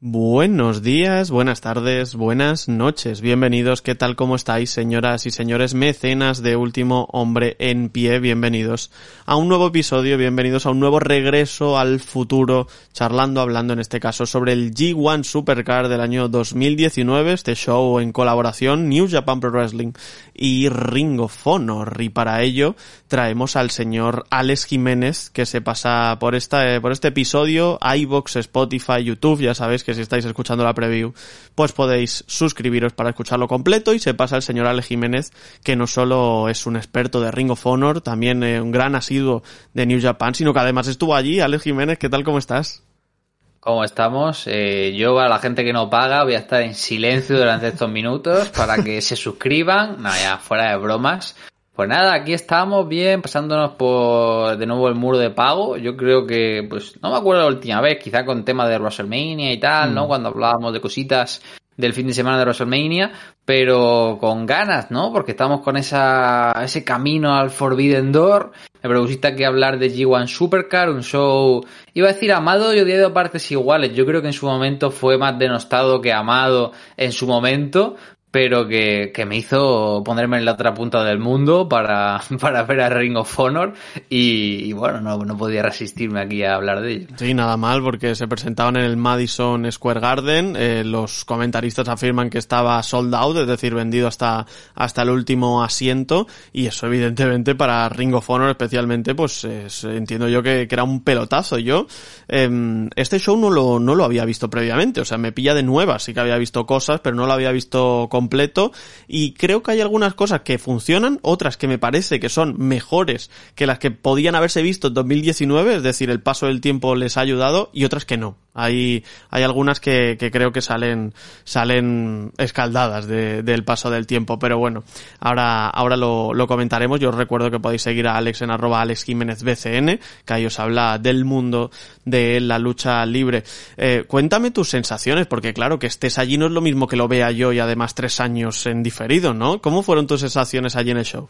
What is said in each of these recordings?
Buenos días, buenas tardes, buenas noches. Bienvenidos, ¿qué tal? ¿Cómo estáis, señoras y señores mecenas de Último Hombre en Pie? Bienvenidos a un nuevo episodio, bienvenidos a un nuevo regreso al futuro, charlando, hablando en este caso sobre el G1 Supercar del año 2019, este show en colaboración New Japan Pro Wrestling y Ring of Honor. Y para ello traemos al señor Alex Jiménez, que se pasa por esta, por este episodio, iBox, Spotify, YouTube, ya sabéis que si estáis escuchando la preview, pues podéis suscribiros para escucharlo completo y se pasa el señor Alex Jiménez, que no solo es un experto de Ring of Honor, también eh, un gran asiduo de New Japan, sino que además estuvo allí. Alex Jiménez, ¿qué tal? ¿Cómo estás? ¿Cómo estamos? Eh, yo a la gente que no paga voy a estar en silencio durante estos minutos para que se suscriban. No, ya, fuera de bromas. Pues nada, aquí estamos bien, pasándonos por de nuevo el muro de pago. Yo creo que, pues, no me acuerdo la última vez, quizá con tema de WrestleMania y tal, ¿no? Cuando hablábamos de cositas del fin de semana de WrestleMania, pero con ganas, ¿no? Porque estamos con esa, ese camino al Forbidden Door. Me propusiste que hablar de G1 Supercar, un show, iba a decir amado y odiado a partes iguales. Yo creo que en su momento fue más denostado que amado en su momento, pero que, que, me hizo ponerme en la otra punta del mundo para, para ver a Ring of Honor y, bueno, no, no podía resistirme aquí a hablar de ello. Sí, nada mal porque se presentaban en el Madison Square Garden, eh, los comentaristas afirman que estaba sold out, es decir, vendido hasta, hasta el último asiento y eso evidentemente para Ring of Honor especialmente pues es, entiendo yo que, que, era un pelotazo. Yo eh, este show no lo, no lo había visto previamente, o sea, me pilla de nueva, sí que había visto cosas, pero no lo había visto completo y creo que hay algunas cosas que funcionan, otras que me parece que son mejores que las que podían haberse visto en 2019, es decir, el paso del tiempo les ha ayudado y otras que no. Hay, hay algunas que, creo que salen, salen escaldadas de, del paso del tiempo, pero bueno, ahora, ahora lo, lo, comentaremos. Yo os recuerdo que podéis seguir a Alex en arroba Alex Jiménez BCN, que ahí os habla del mundo de la lucha libre. Eh, cuéntame tus sensaciones, porque claro, que estés allí no es lo mismo que lo vea yo y además tres años en diferido, ¿no? ¿Cómo fueron tus sensaciones allí en el show?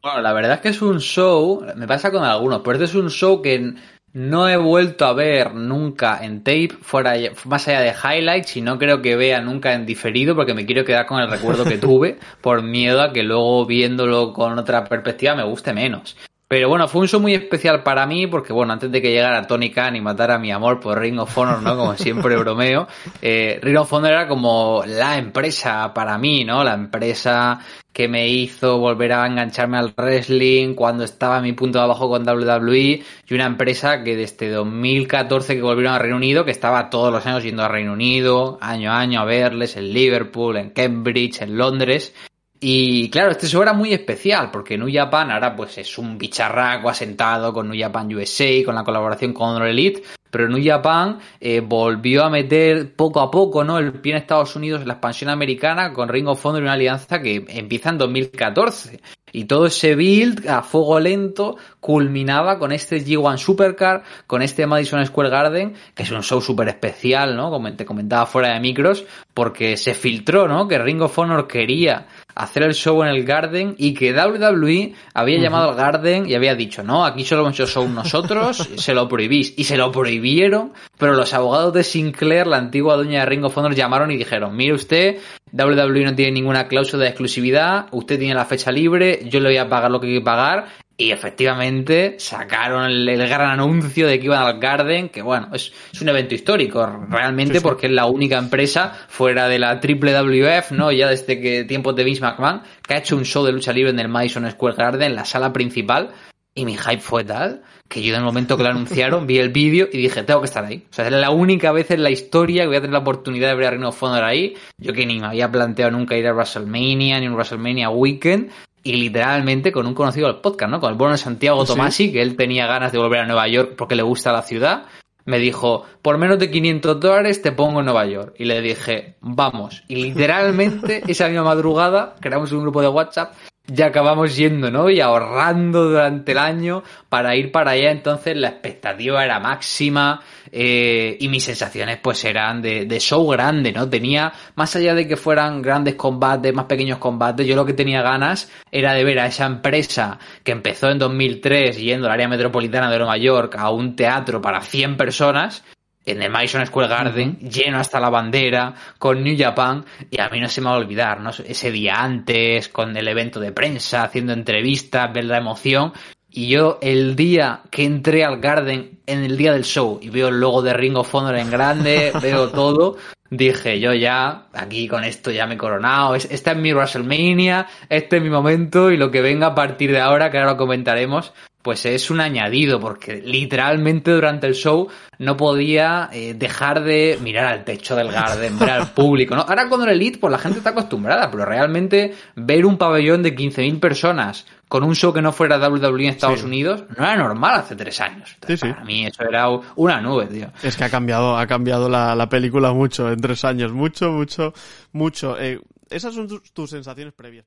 Bueno, la verdad es que es un show, me pasa con algunos, pero este es un show que no he vuelto a ver nunca en tape, fuera más allá de highlights, y no creo que vea nunca en diferido, porque me quiero quedar con el recuerdo que tuve, por miedo a que luego viéndolo con otra perspectiva me guste menos. Pero bueno, fue un show muy especial para mí porque, bueno, antes de que llegara Tony Khan y matara mi amor por Ring of Honor, ¿no? Como siempre bromeo, eh, Ring of Honor era como la empresa para mí, ¿no? La empresa que me hizo volver a engancharme al wrestling cuando estaba a mi punto de abajo con WWE y una empresa que desde 2014 que volvieron a Reino Unido, que estaba todos los años yendo a Reino Unido, año a año a verles en Liverpool, en Cambridge, en Londres, y claro, este show era muy especial porque New Japan ahora pues es un bicharraco asentado con New Japan USA, con la colaboración con Honor Elite, pero New Japan eh, volvió a meter poco a poco ¿no? el pie en Estados Unidos en la expansión americana con Ring of Honor y una alianza que empieza en 2014. Y todo ese build a fuego lento culminaba con este G1 Supercar, con este Madison Square Garden, que es un show súper especial, ¿no? Como te comentaba fuera de micros, porque se filtró, ¿no? Que Ring of Honor quería hacer el show en el Garden y que WWE había llamado al Garden y había dicho, no, aquí solo hemos hecho show nosotros, se lo prohibís. Y se lo prohibieron, pero los abogados de Sinclair, la antigua dueña de Ring of Honor, llamaron y dijeron, mire usted, WWE no tiene ninguna cláusula de exclusividad, usted tiene la fecha libre, yo le voy a pagar lo que hay que pagar y efectivamente sacaron el, el, gran anuncio de que iban al Garden, que bueno, es, es un evento histórico, realmente, sí, sí. porque es la única empresa fuera de la triple WF, ¿no? Ya desde que tiempos de Vince McMahon, que ha hecho un show de lucha libre en el Madison Square Garden, la sala principal, y mi hype fue tal que yo en el momento que lo anunciaron vi el vídeo y dije, tengo que estar ahí. O sea, es la única vez en la historia que voy a tener la oportunidad de ver a Ring of Honor ahí. Yo que ni me había planteado nunca ir a WrestleMania, ni un WrestleMania Weekend y literalmente con un conocido del podcast, ¿no? Con el bueno Santiago Tomasi, que él tenía ganas de volver a Nueva York porque le gusta la ciudad. me dijo, por menos de 500 dólares te pongo en Nueva York. Y le dije, vamos. Y literalmente esa misma madrugada creamos un grupo de WhatsApp ya acabamos yendo, ¿no? Y ahorrando durante el año para ir para allá. Entonces la expectativa era máxima eh, y mis sensaciones pues eran de, de, show grande, ¿no? Tenía, más allá de que fueran grandes combates, más pequeños combates, yo lo que tenía ganas era de ver a esa empresa que empezó en 2003 yendo al área metropolitana de Nueva York a un teatro para 100 personas en el Madison Square Garden, lleno hasta la bandera, con New Japan, y a mí no se me va a olvidar, ¿no? Ese día antes, con el evento de prensa, haciendo entrevistas, ver la emoción, y yo el día que entré al Garden, en el día del show, y veo el logo de Ring of Honor en grande, veo todo, dije yo ya, aquí con esto ya me he coronado, esta es mi WrestleMania, este es mi momento, y lo que venga a partir de ahora, que ahora lo comentaremos, pues es un añadido, porque literalmente durante el show no podía eh, dejar de mirar al techo del Garden, ver al público. ¿no? Ahora con el Elite, pues la gente está acostumbrada, pero realmente ver un pabellón de 15.000 personas con un show que no fuera WWE en Estados Unidos no era normal hace tres años. Para mí eso era una nube, tío. Es que ha cambiado, ha cambiado la, película mucho en tres años, mucho, mucho, mucho. Eh, esas son tus, sensaciones previas.